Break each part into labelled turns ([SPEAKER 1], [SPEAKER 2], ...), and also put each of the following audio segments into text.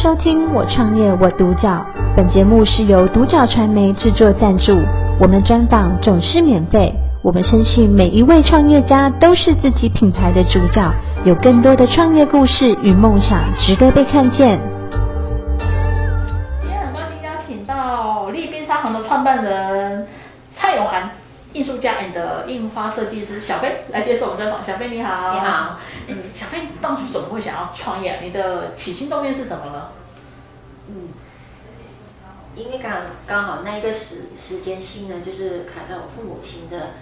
[SPEAKER 1] 收听我创业我独角，本节目是由独角传媒制作赞助，我们专访总是免费。我们相信每一位创业家都是自己品牌的主角，有更多的创业故事与梦想值得被看见。
[SPEAKER 2] 今天很高兴邀请到立冰商行的创办人蔡永涵。艺术家，and 印花设计师小飞来接受我们专访。小飞你好，
[SPEAKER 3] 你好。
[SPEAKER 2] 嗯，小飞当初怎么会想要创业？你的起心动念是什么呢？
[SPEAKER 3] 嗯，因为刚刚好那一个时时间性呢，就是卡在我父母亲的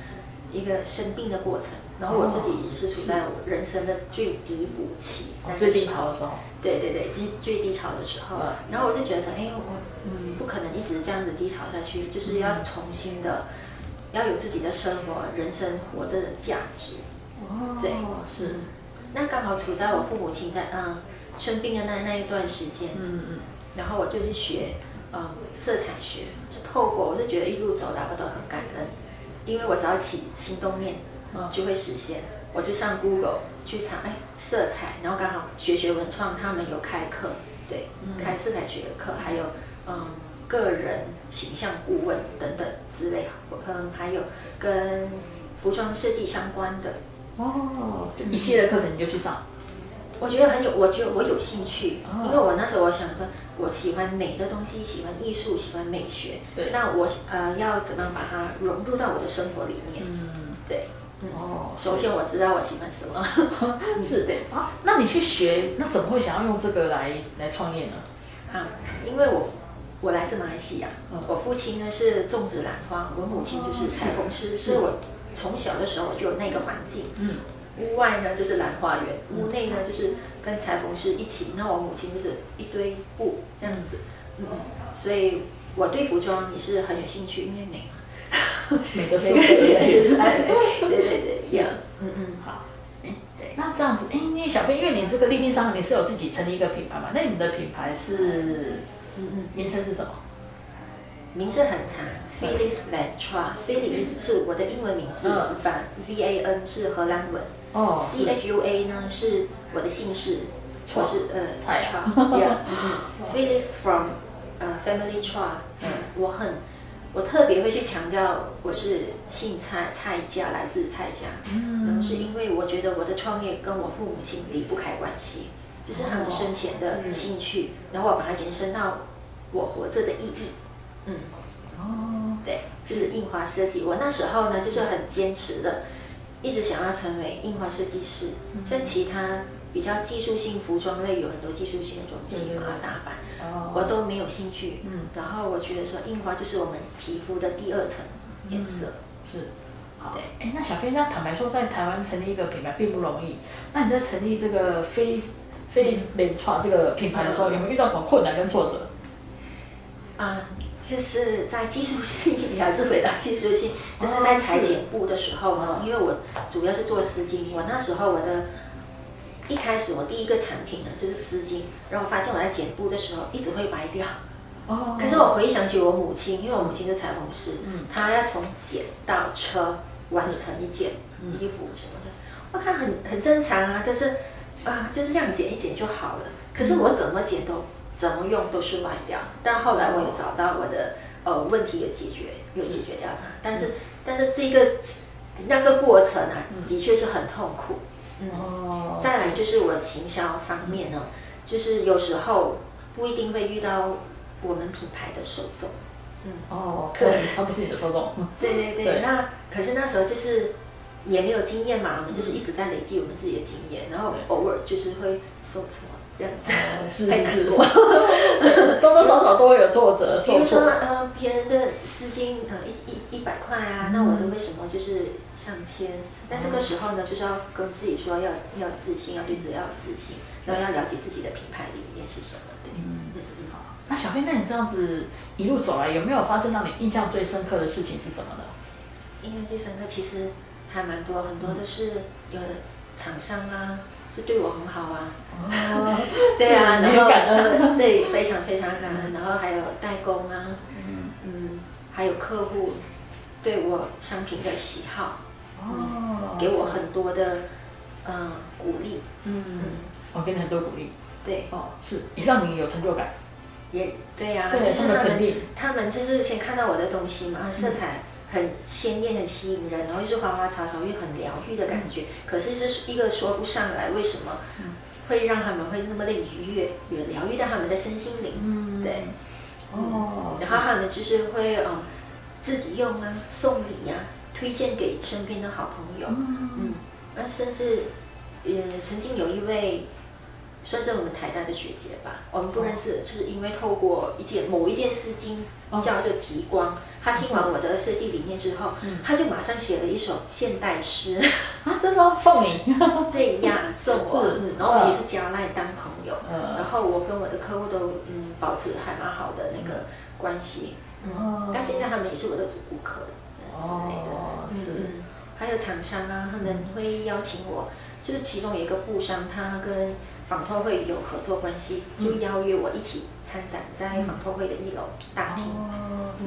[SPEAKER 3] 一个生病的过程，然后我自己也是处在我人生的最低谷期，
[SPEAKER 2] 哦、最低潮的时候。
[SPEAKER 3] 对对对，最最低潮的时候。嗯、然后我就觉得说，哎，我嗯不可能一直这样子低潮下去，就是要重新的。要有自己的生活、人生活着的价值。
[SPEAKER 2] 哦，
[SPEAKER 3] 对，
[SPEAKER 2] 是。
[SPEAKER 3] 那刚好处在我父母亲在嗯生病的那那一段时间。嗯嗯。然后我就去学嗯色彩学，就透过我是觉得一路走来我都很感恩，因为我只要起心动念，就会实现。我就上 Google 去查哎色彩，然后刚好学学文创他们有开课，对，开色彩学的课，还有嗯。个人形象顾问等等之类，嗯，还有跟服装设计相关的
[SPEAKER 2] 哦，一系列课程你就去上。
[SPEAKER 3] 我觉得很有，我觉得我有兴趣，哦、因为我那时候我想说，我喜欢美的东西，喜欢艺术，喜欢美学，对，那我呃要怎么把它融入到我的生活里面？嗯，对，嗯、哦，首先我知道我喜欢什么，
[SPEAKER 2] 是的，啊，那你去学，那怎么会想要用这个来来创业呢？
[SPEAKER 3] 啊，因为我。我来自马来西亚，我父亲呢是种植兰花，我母亲就是裁缝师，所以我从小的时候就有那个环境。嗯，屋外呢就是兰花园，屋内呢就是跟裁缝师一起，那我母亲就是一堆布这样子。嗯嗯，所以我对服装也是很有兴趣，因为美嘛。
[SPEAKER 2] 美的是也是爱美。
[SPEAKER 3] 对对对，一样。嗯嗯，
[SPEAKER 2] 好。哎，对，那这样子，哎，因为小飞，因为你这个丽冰商行你是有自己成立一个品牌嘛？那你的品牌是？嗯嗯，名称是什么？
[SPEAKER 3] 名字很长，Phyllis Van Tra，Phyllis 是我的英文名字，Van V A N 是荷兰文，哦，C H U A 呢是我的姓氏，我是呃 Tra，Yeah，Phyllis from 呃 Family Tra，嗯，我很我特别会去强调我是姓蔡，蔡家来自蔡家，嗯，然后是因为我觉得我的创业跟我父母亲离不开关系。这是他们生前的兴趣，然后我把它延伸到我活着的意义。嗯，哦，对，就是印花设计。我那时候呢，就是很坚持的，一直想要成为印花设计师。像其他比较技术性服装类，有很多技术性的东西嘛，打扮，我都没有兴趣。嗯，然后我觉得说，印花就是我们皮肤的第二层颜色。
[SPEAKER 2] 是，好。对，哎，那小飞，那坦白说，在台湾成立一个品牌并不容易。那你在成立这个非飞利美创这个品牌的时候，有没有遇到什么困难跟挫折？
[SPEAKER 3] 啊，就是在技术性，还是回到技术性，就是在裁剪布的时候呢，因为我主要是做丝巾，我那时候我的一开始我第一个产品呢就是丝巾，然后我发现我在剪布的时候一直会白掉。哦。可是我回想起我母亲，因为我母亲是裁缝师，嗯，她要从剪到车完成一件衣服什么的，我看很很正常啊，就是。啊，就是这样剪一剪就好了。可是我怎么剪都怎么用都是歪掉。但后来我有找到我的呃问题有解决，有解决掉它。但是但是这个那个过程啊，的确是很痛苦。嗯。再来就是我行销方面呢，就是有时候不一定会遇到我们品牌的受众。
[SPEAKER 2] 嗯。哦。对，他不是你的受众。
[SPEAKER 3] 对对对。那可是那时候就是。也没有经验嘛，我们就是一直在累积我们自己的经验，然后偶尔就是会受挫这样子。
[SPEAKER 2] 是是是。多多少少都会有挫折。
[SPEAKER 3] 比如说呃，别人的丝巾呃一一一百块啊，那我的为什么就是上千？那这个时候呢，就是要跟自己说要要自信，要对自己要有自信，然后要了解自己的品牌理念是什么。嗯
[SPEAKER 2] 嗯嗯。好，那小飞，那你这样子一路走来，有没有发生让你印象最深刻的事情是什么呢？
[SPEAKER 3] 印象最深刻其实。还蛮多，很多都是有厂商啊，是对我很好啊。哦，对啊，然后感恩，对，非常非常感恩。然后还有代工啊，嗯嗯，还有客户对我商品的喜好，哦，给我很多的嗯鼓励，
[SPEAKER 2] 嗯嗯，我给你很多鼓励。
[SPEAKER 3] 对，
[SPEAKER 2] 哦，是也让你有成就感。
[SPEAKER 3] 也对呀、啊，
[SPEAKER 2] 对
[SPEAKER 3] 就是他
[SPEAKER 2] 们
[SPEAKER 3] 他们就是先看到我的东西嘛，色彩很鲜艳、很吸引人，然后又是花花草草，又很疗愈的感觉。嗯、可是是一个说不上来为什么会让他们会那么的愉悦，有疗愈到他们的身心灵。嗯，对。哦。然后他们就是会嗯自己用啊，送礼呀、啊，推荐给身边的好朋友。嗯嗯。那甚至呃曾经有一位。算是我们台大的学姐吧，我们不认识，是因为透过一件某一件丝巾叫做极光，她听完我的设计理念之后，她就马上写了一首现代诗。
[SPEAKER 2] 啊，真的送你？
[SPEAKER 3] 对呀，送我，嗯，然后我们也是加赖当朋友，然后我跟我的客户都嗯保持还蛮好的那个关系，嗯，但现在他们也是我的主顾客之类的，嗯，还有厂商啊，他们会邀请我，就是其中有一个布商，他跟纺托会有合作关系，就邀约我一起参展在纺托会的一楼大厅。哦，嗯，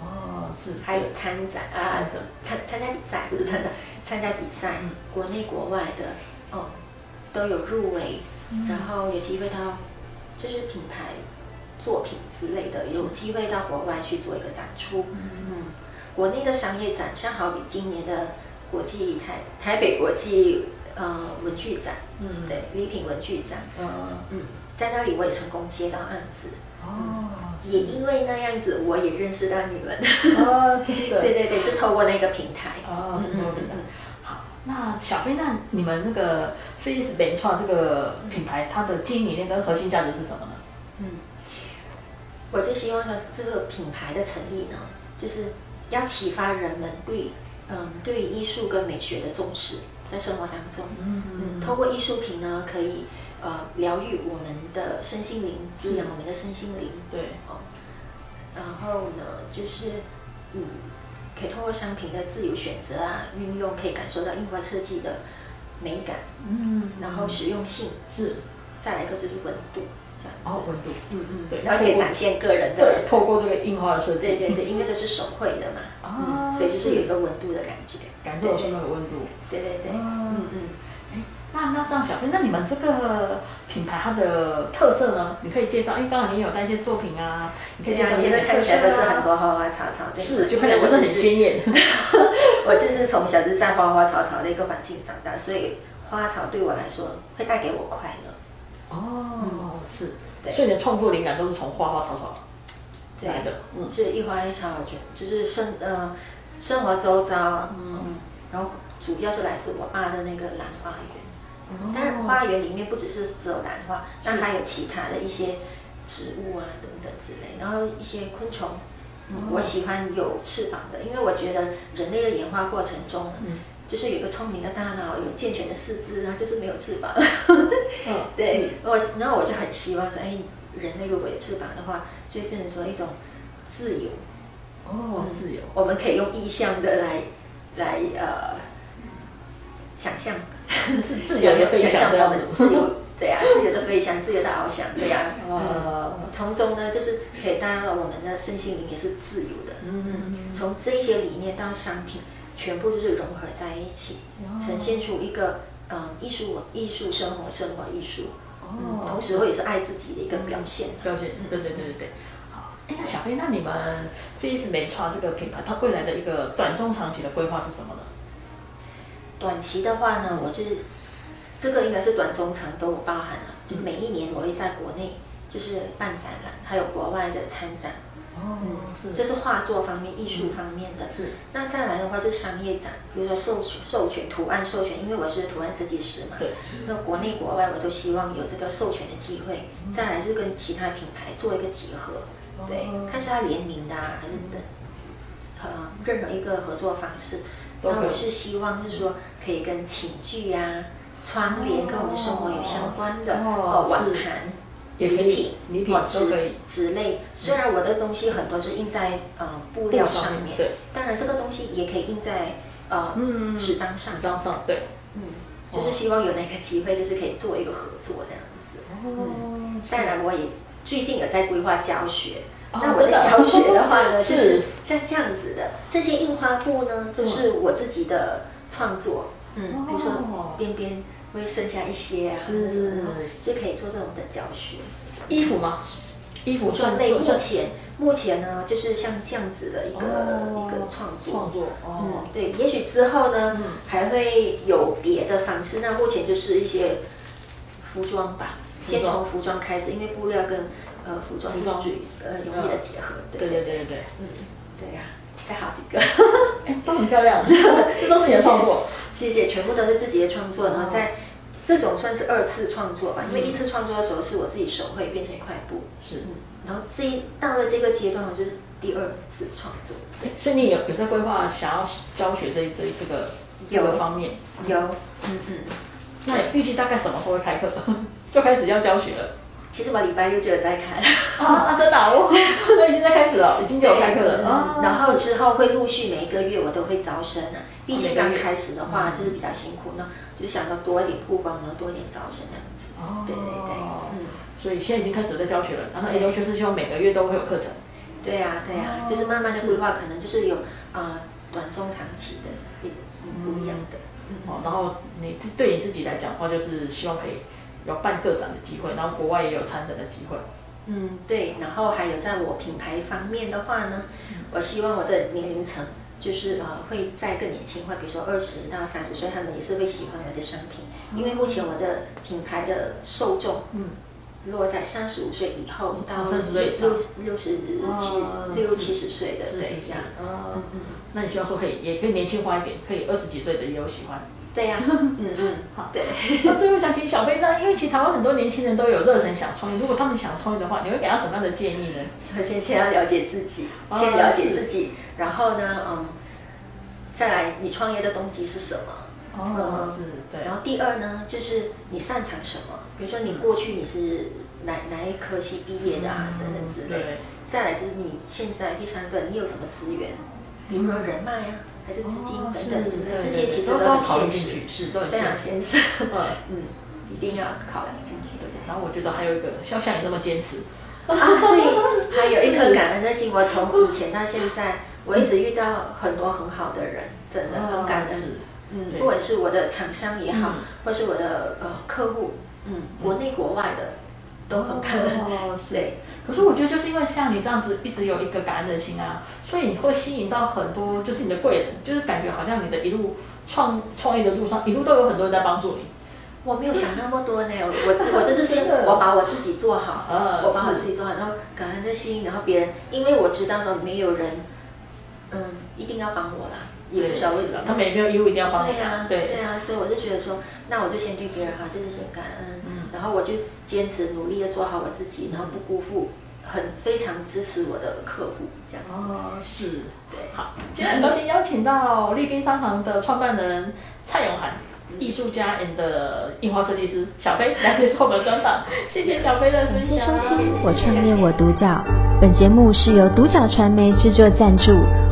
[SPEAKER 3] 哦，是。还有参展啊，参参加比赛不是参加参加比赛，国内国外的哦都有入围，然后有机会到就是品牌作品之类的，有机会到国外去做一个展出。嗯，国内的商业展，像好比今年的国际台台北国际。呃，文具展，嗯，对，礼品文具展，嗯嗯，在那里我也成功接到案子，哦，也因为那样子，我也认识到你们，哦，对对对，是透过那个平台，哦，嗯嗯，
[SPEAKER 2] 好，那小飞，那你们那个 Face 美创这个品牌，它的经营理念跟核心价值是什么呢？
[SPEAKER 3] 嗯，我就希望说这个品牌的成立呢，就是要启发人们对，嗯，对艺术跟美学的重视。在生活当中，嗯嗯，通过艺术品呢，可以呃疗愈我们的身心灵，滋养我们的身心灵，对哦。然后呢，就是嗯，可以通过商品的自由选择啊，运用可以感受到印花设计的美感，嗯，然后实用性是，再来一个就是温度。
[SPEAKER 2] 哦，温度，嗯嗯，
[SPEAKER 3] 对，然后可以展现个人的，
[SPEAKER 2] 对，透过这个印花的设计，
[SPEAKER 3] 对对对，因为这是手绘的嘛，啊，所以就是有一个温度的感觉，
[SPEAKER 2] 感受到那个温度，
[SPEAKER 3] 对对对，嗯嗯，
[SPEAKER 2] 哎，那那这样小飞，那你们这个品牌它的特色呢？你可以介绍，因为刚好你有带一些作品啊，你可以介绍一下。
[SPEAKER 3] 看起来都是很多花花草草，
[SPEAKER 2] 是，就看起来不是很鲜艳。
[SPEAKER 3] 我就是从小就在花花草草的一个环境长大，所以花草对我来说会带给我快乐。
[SPEAKER 2] 哦，是。所以你的创作灵感都是从花花草草来的，
[SPEAKER 3] 嗯，就是一花一草，我觉得就是生呃生活周遭，嗯，然后主要是来自我爸的那个兰花园，嗯，但是花园里面不只是只有兰花，那还有其他的一些植物啊等等之类，然后一些昆虫，嗯，我喜欢有翅膀的，因为我觉得人类的演化过程中，嗯，就是有一个聪明的大脑，有健全的四肢，然后就是没有翅膀，嗯，对，我然后我就很希望说，哎。人类如果有翅膀的话，就会变成说一种自由。
[SPEAKER 2] 哦，自由。
[SPEAKER 3] 我们可以用意象的来来呃想象，
[SPEAKER 2] 自由的飞翔，
[SPEAKER 3] 我们自由对呀，自由的飞翔，自由的翱翔，对呀。呃，从中呢，就是可以带到我们的身心灵也是自由的。嗯嗯。从这一些理念到商品，全部就是融合在一起，呈现出一个嗯艺术艺术生活生活艺术。嗯，同时我也是爱自己的一个表现。
[SPEAKER 2] 表现，对对对对对。好，哎，那小飞，那你们 Face 美创这个品牌，它未来的一个短中长期的规划是什么呢？
[SPEAKER 3] 短期的话呢，我就是这个应该是短中长都包含了，就每一年我会在国内就是办展览，还有国外的参展。哦，是，这是画作方面、艺术方面的。是。那再来的话就是商业展，比如说授权、授权图案授权，因为我是图案设计师嘛。对。那国内国外我都希望有这个授权的机会。再来就是跟其他品牌做一个结合，对，看是要联名的啊，还是等，呃，任何一个合作方式。那我是希望就是说可以跟寝具呀、窗帘跟我们生活有相关的哦，碗盘。礼品、礼品都可以纸类。虽然我的东西很多是印在呃布料上面，对，当然这个东西也可以印在呃纸张上。纸张上，对，嗯，就是希望有那个机会，就是可以做一个合作这样子。哦。当然我也最近有在规划教学。那我的教学的话呢，就是像这样子的，这些印花布呢都是我自己的创作。嗯。比如说边边会剩下一些啊，
[SPEAKER 2] 是。
[SPEAKER 3] 就可以做这种的教学。
[SPEAKER 2] 衣服吗？衣服
[SPEAKER 3] 装类目前目前呢，就是像这样子的一个、哦、一个创作。
[SPEAKER 2] 创作，哦、
[SPEAKER 3] 嗯，对，也许之后呢、嗯、还会有别的方式。那目前就是一些服装吧，先从服装开始，因为布料跟呃服装是最呃容易的结合，对对对对对，嗯，对呀、啊，再好几个，
[SPEAKER 2] 哎，都很漂亮，这都是你的创作，
[SPEAKER 3] 谢谢，全部都是自己的创作，然后在。这种算是二次创作吧，因为一次创作的时候是我自己手绘变成一块布，
[SPEAKER 2] 是，
[SPEAKER 3] 嗯，然后这一到了这个阶段，我就是第二次创作。
[SPEAKER 2] 对，所以你有有在规划想要教学这这这个这个方面？
[SPEAKER 3] 有，嗯嗯。
[SPEAKER 2] 嗯，那预计大概什么时候会开课？就开始要教学了。
[SPEAKER 3] 其实我礼拜六就有在开。
[SPEAKER 2] 啊，真的，我 我已经在开始了，已经有开课了。
[SPEAKER 3] 嗯，然后之后会陆续每一个月我都会招生啊，毕竟刚开始的话就是比较辛苦呢。就想要多一点曝光，然后多一点招生这样子。哦，对对对，嗯。
[SPEAKER 2] 所以现在已经开始在教学了，然后也就是希望每个月都会有课程。
[SPEAKER 3] 对呀对呀，就是慢慢的规划，可能就是有啊短中长期的一不一样的。嗯。
[SPEAKER 2] 哦，然后你对你自己来讲的话，就是希望可以有办个展的机会，然后国外也有参展的机会。
[SPEAKER 3] 嗯，对，然后还有在我品牌方面的话呢，我希望我的年龄层。就是呃会再更年轻化，比如说二十到三十岁，他们也是会喜欢我的商品，因为目前我的品牌的受众，嗯，落在三十五岁以后到六六六十七六七十岁的对这样，
[SPEAKER 2] 嗯嗯，那你希望说可以也更年轻化一点，可以二十几岁的也有喜欢。
[SPEAKER 3] 对呀，嗯嗯，好，对。
[SPEAKER 2] 那最后想请小飞那，因为其实台湾很多年轻人都有热忱想创业，如果他们想创业的话，你会给他什么样的建议呢？
[SPEAKER 3] 首先先要了解自己，先了解自己，然后呢，嗯，再来你创业的动机是什么？
[SPEAKER 2] 哦，是，对。
[SPEAKER 3] 然后第二呢，就是你擅长什么？比如说你过去你是哪哪一科系毕业的啊，等等之类。再来就是你现在第三个，你有什么资源？比如说人脉啊。还是资金等等之类，这些其实都很现实，非常现实。嗯，一定要考量进去，对不对？
[SPEAKER 2] 然后我觉得还有一个，像像你那么坚持。
[SPEAKER 3] 啊，对，还有一颗感恩的心。我从以前到现在，我一直遇到很多很好的人，真的很感恩。嗯，不管是我的厂商也好，或是我的呃客户，嗯，国内国外的。都很感恩，
[SPEAKER 2] 哦，是。对，可是我觉得就是因为像你这样子一直有一个感恩的心啊，所以你会吸引到很多就是你的贵人，就是感觉好像你的一路创创业的路上一路都有很多人在帮助你。
[SPEAKER 3] 我没有想那么多呢，我 我就是先我把我自己做好，我把我自己做好，然后感恩的心，然后别人，因为我知道说没有人，嗯，一定要帮我啦。也不晓得为什么，
[SPEAKER 2] 他们也没有义务一定要帮你。
[SPEAKER 3] 对呀，对呀，所以我就觉得说，那我就先对别人好，就是先感恩，嗯，然后我就坚持努力的做好我自己，然后不辜负很非常支持我的客户，这样。
[SPEAKER 2] 哦，是，对，好，今天很高兴邀请到丽滨商行的创办人蔡永涵，艺术家 and 印花设计师小飞来接受我们专访，谢谢小飞的分享。
[SPEAKER 1] 谢谢我创业我独角，本节目是由独角传媒制作赞助。